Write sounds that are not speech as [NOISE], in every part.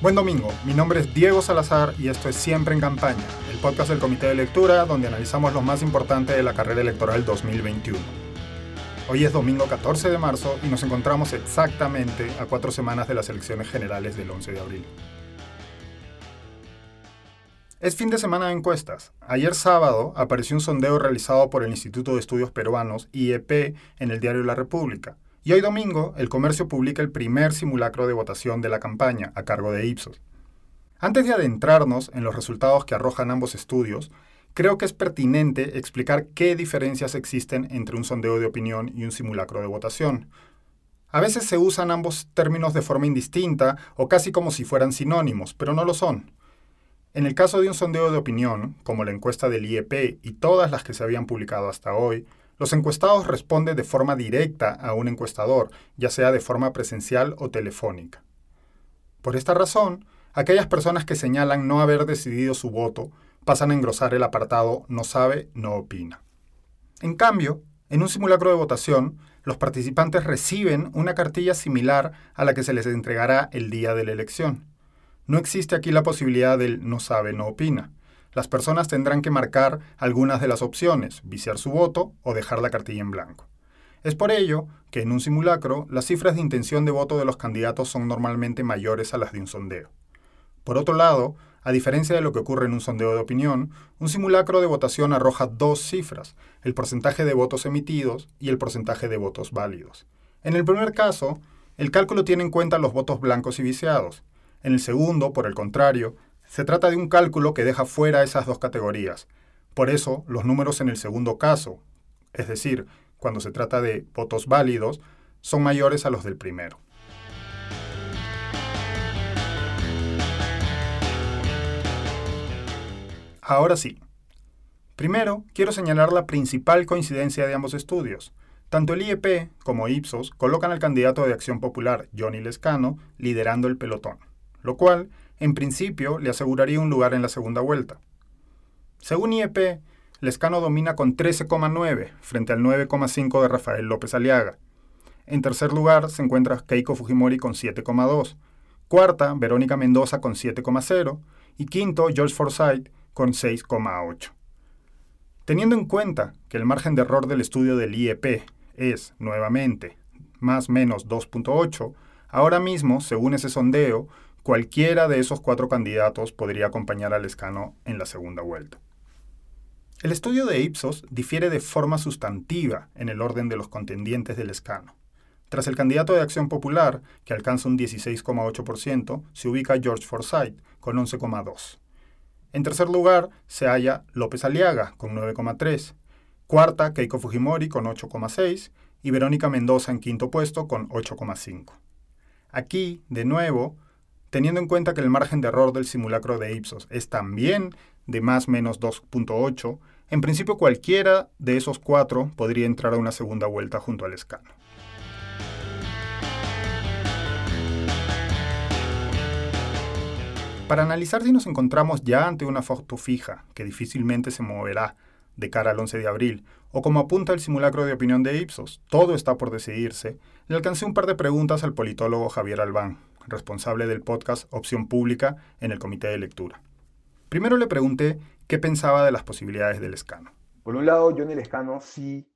Buen domingo, mi nombre es Diego Salazar y esto es Siempre en Campaña, el podcast del Comité de Lectura donde analizamos lo más importante de la carrera electoral 2021. Hoy es domingo 14 de marzo y nos encontramos exactamente a cuatro semanas de las elecciones generales del 11 de abril. Es fin de semana de encuestas. Ayer sábado apareció un sondeo realizado por el Instituto de Estudios Peruanos, IEP, en el diario La República y hoy domingo, el comercio publica el primer simulacro de votación de la campaña a cargo de Ipsos. Antes de adentrarnos en los resultados que arrojan ambos estudios, creo que es pertinente explicar qué diferencias existen entre un sondeo de opinión y un simulacro de votación. A veces se usan ambos términos de forma indistinta o casi como si fueran sinónimos, pero no lo son. En el caso de un sondeo de opinión, como la encuesta del IEP y todas las que se habían publicado hasta hoy, los encuestados responden de forma directa a un encuestador, ya sea de forma presencial o telefónica. Por esta razón, aquellas personas que señalan no haber decidido su voto pasan a engrosar el apartado no sabe, no opina. En cambio, en un simulacro de votación, los participantes reciben una cartilla similar a la que se les entregará el día de la elección. No existe aquí la posibilidad del no sabe, no opina las personas tendrán que marcar algunas de las opciones, viciar su voto o dejar la cartilla en blanco. Es por ello que en un simulacro las cifras de intención de voto de los candidatos son normalmente mayores a las de un sondeo. Por otro lado, a diferencia de lo que ocurre en un sondeo de opinión, un simulacro de votación arroja dos cifras, el porcentaje de votos emitidos y el porcentaje de votos válidos. En el primer caso, el cálculo tiene en cuenta los votos blancos y viciados. En el segundo, por el contrario, se trata de un cálculo que deja fuera esas dos categorías. Por eso, los números en el segundo caso, es decir, cuando se trata de votos válidos, son mayores a los del primero. Ahora sí. Primero, quiero señalar la principal coincidencia de ambos estudios. Tanto el IEP como Ipsos colocan al candidato de Acción Popular, Johnny Lescano, liderando el pelotón, lo cual en principio le aseguraría un lugar en la segunda vuelta. Según IEP, Lescano domina con 13,9 frente al 9,5 de Rafael López Aliaga. En tercer lugar se encuentra Keiko Fujimori con 7,2. Cuarta, Verónica Mendoza con 7,0. Y quinto, George Forsyth con 6,8. Teniendo en cuenta que el margen de error del estudio del IEP es, nuevamente, más menos 2.8, ahora mismo, según ese sondeo, Cualquiera de esos cuatro candidatos podría acompañar al escano en la segunda vuelta. El estudio de Ipsos difiere de forma sustantiva en el orden de los contendientes del escano. Tras el candidato de Acción Popular, que alcanza un 16,8%, se ubica George Forsyth, con 11,2%. En tercer lugar se halla López Aliaga, con 9,3%. Cuarta, Keiko Fujimori, con 8,6%. Y Verónica Mendoza en quinto puesto, con 8,5%. Aquí, de nuevo, Teniendo en cuenta que el margen de error del simulacro de Ipsos es también de más menos 2.8, en principio cualquiera de esos cuatro podría entrar a una segunda vuelta junto al escano. Para analizar si nos encontramos ya ante una foto fija, que difícilmente se moverá de cara al 11 de abril, o como apunta el simulacro de opinión de Ipsos, todo está por decidirse, le alcancé un par de preguntas al politólogo Javier Albán, responsable del podcast Opción Pública en el Comité de Lectura. Primero le pregunté qué pensaba de las posibilidades del escano. Por un lado, yo en el escano sí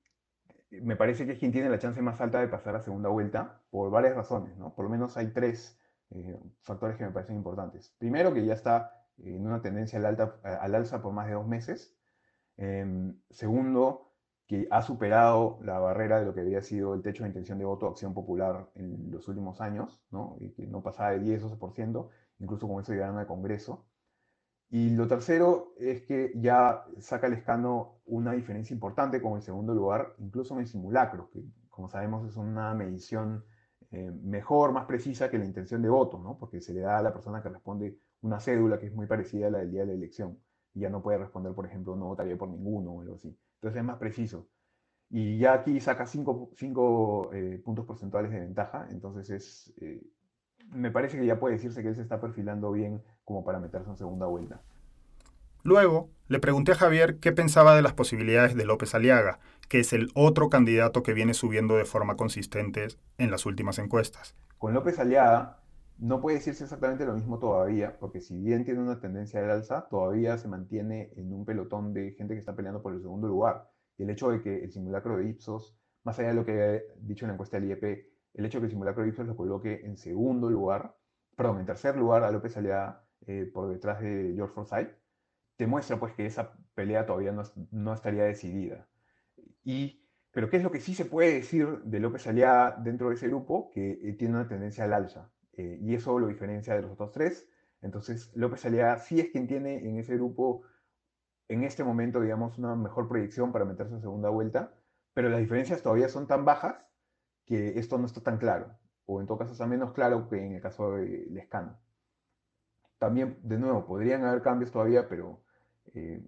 me parece que es quien tiene la chance más alta de pasar a segunda vuelta, por varias razones, ¿no? Por lo menos hay tres eh, factores que me parecen importantes. Primero, que ya está en una tendencia al, alta, al alza por más de dos meses. Em, segundo, que ha superado la barrera de lo que había sido el techo de intención de voto de Acción Popular en los últimos años, ¿no? Y que no pasaba de 10 o 12%, incluso con eso llegaron al Congreso. Y lo tercero es que ya saca el escano una diferencia importante con el segundo lugar, incluso en el simulacro, que como sabemos es una medición eh, mejor, más precisa que la intención de voto, ¿no? porque se le da a la persona que responde una cédula que es muy parecida a la del día de la elección. Y ya no puede responder, por ejemplo, no votaría por ninguno o algo así. Entonces es más preciso. Y ya aquí saca 5 eh, puntos porcentuales de ventaja, entonces es, eh, me parece que ya puede decirse que él se está perfilando bien como para meterse en segunda vuelta. Luego, le pregunté a Javier qué pensaba de las posibilidades de López Aliaga, que es el otro candidato que viene subiendo de forma consistente en las últimas encuestas. Con López Aliaga, no puede decirse exactamente lo mismo todavía, porque si bien tiene una tendencia de alza, todavía se mantiene en un pelotón de gente que está peleando por el segundo lugar. Y el hecho de que el simulacro de Ipsos, más allá de lo que he dicho en la encuesta del IEP, el hecho de que el simulacro de Ipsos lo coloque en segundo lugar, perdón, en tercer lugar a López Aliaga eh, por detrás de George Forsyth, te muestra pues que esa pelea todavía no, no estaría decidida. Y, pero ¿qué es lo que sí se puede decir de López Aliaga dentro de ese grupo? Que eh, tiene una tendencia al alza. Eh, y eso lo diferencia de los otros tres. Entonces, López Aliaga sí es quien tiene en ese grupo, en este momento, digamos, una mejor proyección para meterse en segunda vuelta, pero las diferencias todavía son tan bajas que esto no está tan claro, o en todo caso está menos claro que en el caso de Lescano. También, de nuevo, podrían haber cambios todavía, pero eh,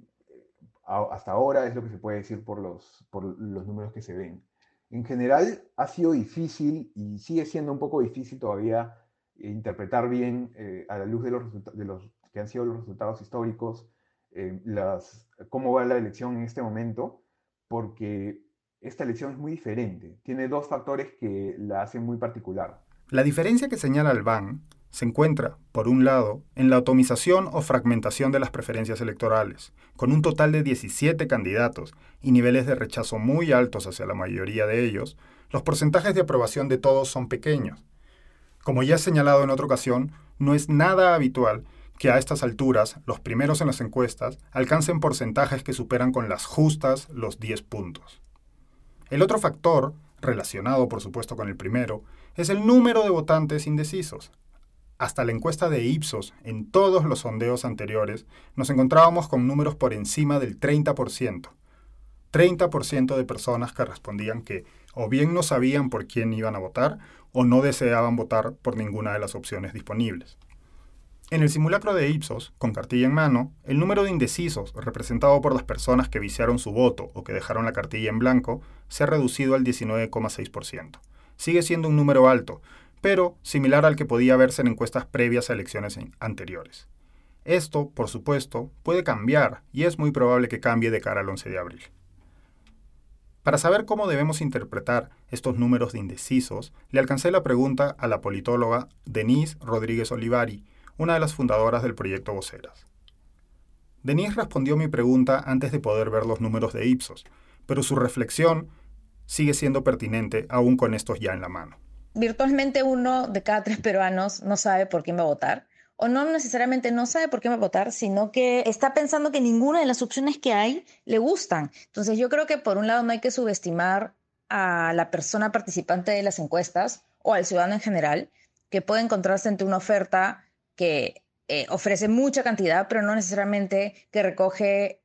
hasta ahora es lo que se puede decir por los, por los números que se ven. En general, ha sido difícil y sigue siendo un poco difícil todavía interpretar bien eh, a la luz de los, que han sido los resultados históricos, eh, las, cómo va la elección en este momento, porque esta elección es muy diferente. Tiene dos factores que la hacen muy particular. La diferencia que señala el BAN se encuentra, por un lado, en la atomización o fragmentación de las preferencias electorales, con un total de 17 candidatos y niveles de rechazo muy altos hacia la mayoría de ellos, los porcentajes de aprobación de todos son pequeños, como ya he señalado en otra ocasión, no es nada habitual que a estas alturas los primeros en las encuestas alcancen porcentajes que superan con las justas los 10 puntos. El otro factor, relacionado por supuesto con el primero, es el número de votantes indecisos. Hasta la encuesta de Ipsos, en todos los sondeos anteriores, nos encontrábamos con números por encima del 30%. 30% de personas que respondían que o bien no sabían por quién iban a votar o no deseaban votar por ninguna de las opciones disponibles. En el simulacro de Ipsos, con cartilla en mano, el número de indecisos, representado por las personas que viciaron su voto o que dejaron la cartilla en blanco, se ha reducido al 19,6%. Sigue siendo un número alto, pero similar al que podía verse en encuestas previas a elecciones anteriores. Esto, por supuesto, puede cambiar y es muy probable que cambie de cara al 11 de abril. Para saber cómo debemos interpretar estos números de indecisos, le alcancé la pregunta a la politóloga Denise Rodríguez Olivari, una de las fundadoras del proyecto Voceras. Denise respondió mi pregunta antes de poder ver los números de Ipsos, pero su reflexión sigue siendo pertinente aún con estos ya en la mano. Virtualmente uno de cada tres peruanos no sabe por quién va a votar o no necesariamente no sabe por qué va a votar, sino que está pensando que ninguna de las opciones que hay le gustan. Entonces yo creo que por un lado no hay que subestimar a la persona participante de las encuestas o al ciudadano en general, que puede encontrarse ante una oferta que eh, ofrece mucha cantidad, pero no necesariamente que recoge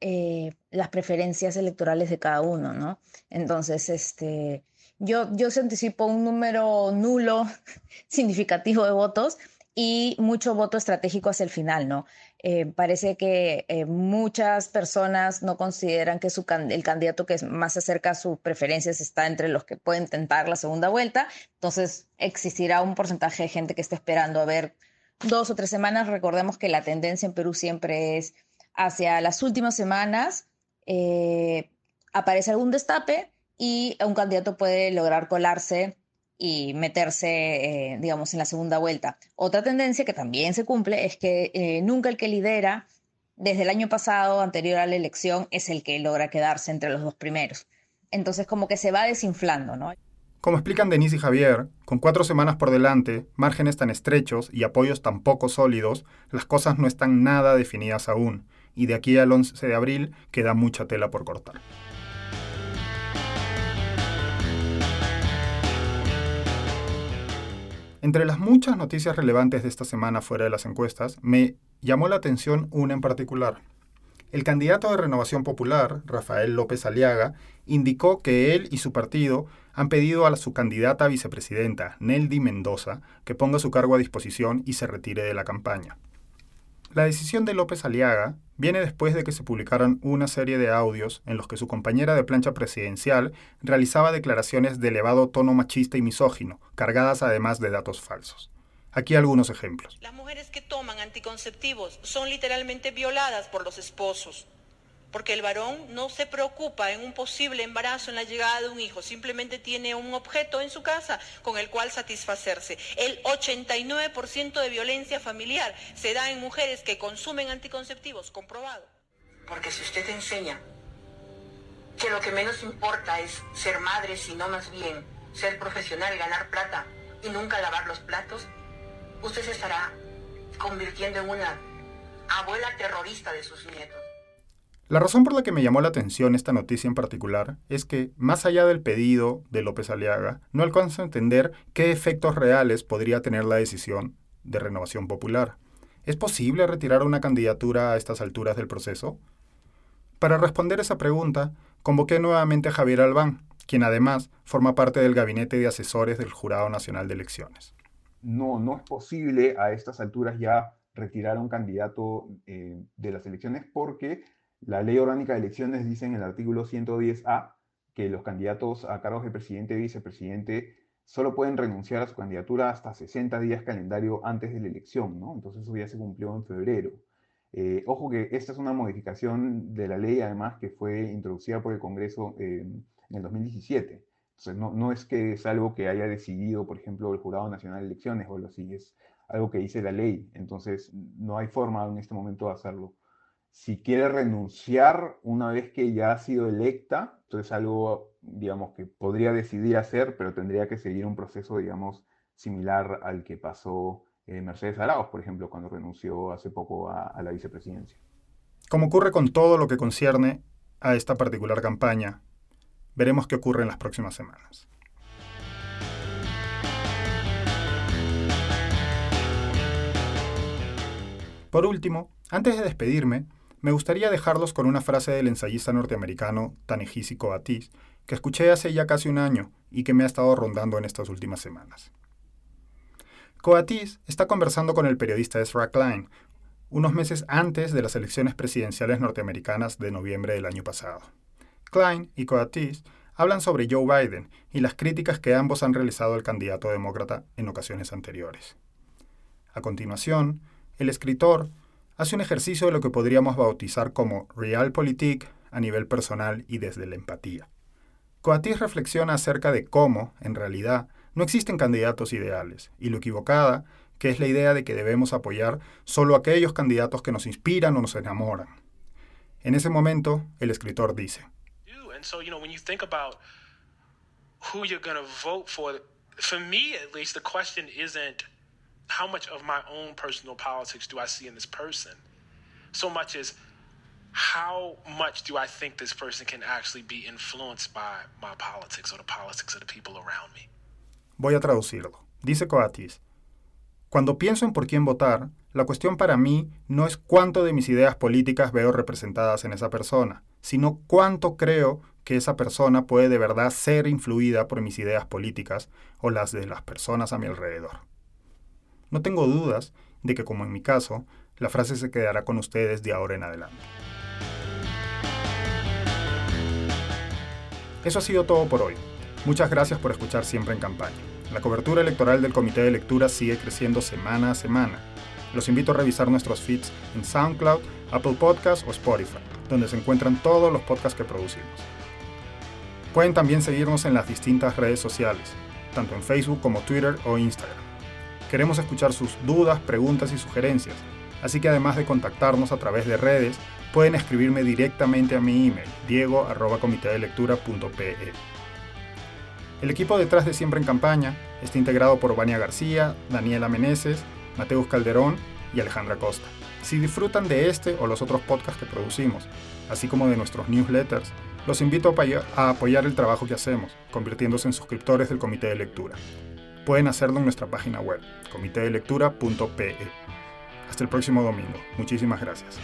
eh, las preferencias electorales de cada uno, ¿no? Entonces, este, yo, yo se anticipo un número nulo [LAUGHS] significativo de votos, y mucho voto estratégico hacia el final, ¿no? Eh, parece que eh, muchas personas no consideran que el candidato que más se acerca a sus preferencias está entre los que pueden tentar la segunda vuelta, entonces existirá un porcentaje de gente que está esperando a ver dos o tres semanas. Recordemos que la tendencia en Perú siempre es hacia las últimas semanas, eh, aparece algún destape y un candidato puede lograr colarse y meterse, eh, digamos, en la segunda vuelta. Otra tendencia que también se cumple es que eh, nunca el que lidera desde el año pasado, anterior a la elección, es el que logra quedarse entre los dos primeros. Entonces, como que se va desinflando, ¿no? Como explican Denise y Javier, con cuatro semanas por delante, márgenes tan estrechos y apoyos tan poco sólidos, las cosas no están nada definidas aún, y de aquí al 11 de abril queda mucha tela por cortar. Entre las muchas noticias relevantes de esta semana fuera de las encuestas, me llamó la atención una en particular. El candidato de Renovación Popular, Rafael López Aliaga, indicó que él y su partido han pedido a su candidata vicepresidenta, Neldy Mendoza, que ponga su cargo a disposición y se retire de la campaña. La decisión de López Aliaga viene después de que se publicaran una serie de audios en los que su compañera de plancha presidencial realizaba declaraciones de elevado tono machista y misógino, cargadas además de datos falsos. Aquí algunos ejemplos. Las mujeres que toman anticonceptivos son literalmente violadas por los esposos. Porque el varón no se preocupa en un posible embarazo, en la llegada de un hijo, simplemente tiene un objeto en su casa con el cual satisfacerse. El 89% de violencia familiar se da en mujeres que consumen anticonceptivos, comprobado. Porque si usted enseña que lo que menos importa es ser madre, sino más bien ser profesional, ganar plata y nunca lavar los platos, usted se estará convirtiendo en una abuela terrorista de sus nietos. La razón por la que me llamó la atención esta noticia en particular es que, más allá del pedido de López Aliaga, no alcanzo a entender qué efectos reales podría tener la decisión de renovación popular. ¿Es posible retirar una candidatura a estas alturas del proceso? Para responder esa pregunta, convoqué nuevamente a Javier Albán, quien además forma parte del gabinete de asesores del Jurado Nacional de Elecciones. No, no es posible a estas alturas ya retirar a un candidato eh, de las elecciones porque la ley orgánica de elecciones dice en el artículo 110A que los candidatos a cargos de presidente y vicepresidente solo pueden renunciar a su candidatura hasta 60 días calendario antes de la elección, ¿no? Entonces eso ya se cumplió en febrero. Eh, ojo que esta es una modificación de la ley, además, que fue introducida por el Congreso eh, en el 2017. Entonces no, es que es algo que haya decidido, por ejemplo, el Jurado Nacional de Elecciones o algo así, es algo que dice la ley. Entonces no hay forma en este momento de hacerlo si quiere renunciar una vez que ya ha sido electa, entonces algo, digamos, que podría decidir hacer, pero tendría que seguir un proceso, digamos, similar al que pasó eh, Mercedes Arauz, por ejemplo, cuando renunció hace poco a, a la vicepresidencia. Como ocurre con todo lo que concierne a esta particular campaña, veremos qué ocurre en las próximas semanas. Por último, antes de despedirme, me gustaría dejarlos con una frase del ensayista norteamericano Tanehisi Coatis, que escuché hace ya casi un año y que me ha estado rondando en estas últimas semanas. Coatis está conversando con el periodista Ezra Klein unos meses antes de las elecciones presidenciales norteamericanas de noviembre del año pasado. Klein y Coatis hablan sobre Joe Biden y las críticas que ambos han realizado al candidato demócrata en ocasiones anteriores. A continuación, el escritor hace un ejercicio de lo que podríamos bautizar como realpolitik a nivel personal y desde la empatía. Coatis reflexiona acerca de cómo, en realidad, no existen candidatos ideales y lo equivocada que es la idea de que debemos apoyar solo aquellos candidatos que nos inspiran o nos enamoran. En ese momento, el escritor dice, for me at least the question isn't how much of my own personal politics do I see in this person? So much as how much do I think this person can actually be influenced by my politics or the politics of the people around me? Voy a traducirlo. Dice Coatis, cuando pienso en por quién votar, la cuestión para mí no es cuánto de mis ideas políticas veo representadas en esa persona, sino cuánto creo que esa persona puede de verdad ser influida por mis ideas políticas o las de las personas a mi alrededor. No tengo dudas de que, como en mi caso, la frase se quedará con ustedes de ahora en adelante. Eso ha sido todo por hoy. Muchas gracias por escuchar siempre en campaña. La cobertura electoral del Comité de Lectura sigue creciendo semana a semana. Los invito a revisar nuestros feeds en SoundCloud, Apple Podcasts o Spotify, donde se encuentran todos los podcasts que producimos. Pueden también seguirnos en las distintas redes sociales, tanto en Facebook como Twitter o Instagram. Queremos escuchar sus dudas, preguntas y sugerencias, así que además de contactarnos a través de redes, pueden escribirme directamente a mi email, diego.comitedelectura.pe. El equipo detrás de Siempre en Campaña está integrado por Vania García, Daniela Meneses, Mateus Calderón y Alejandra Costa. Si disfrutan de este o los otros podcasts que producimos, así como de nuestros newsletters, los invito a apoyar el trabajo que hacemos, convirtiéndose en suscriptores del Comité de Lectura. Pueden hacerlo en nuestra página web, comitedelectura.pe. Hasta el próximo domingo. Muchísimas gracias.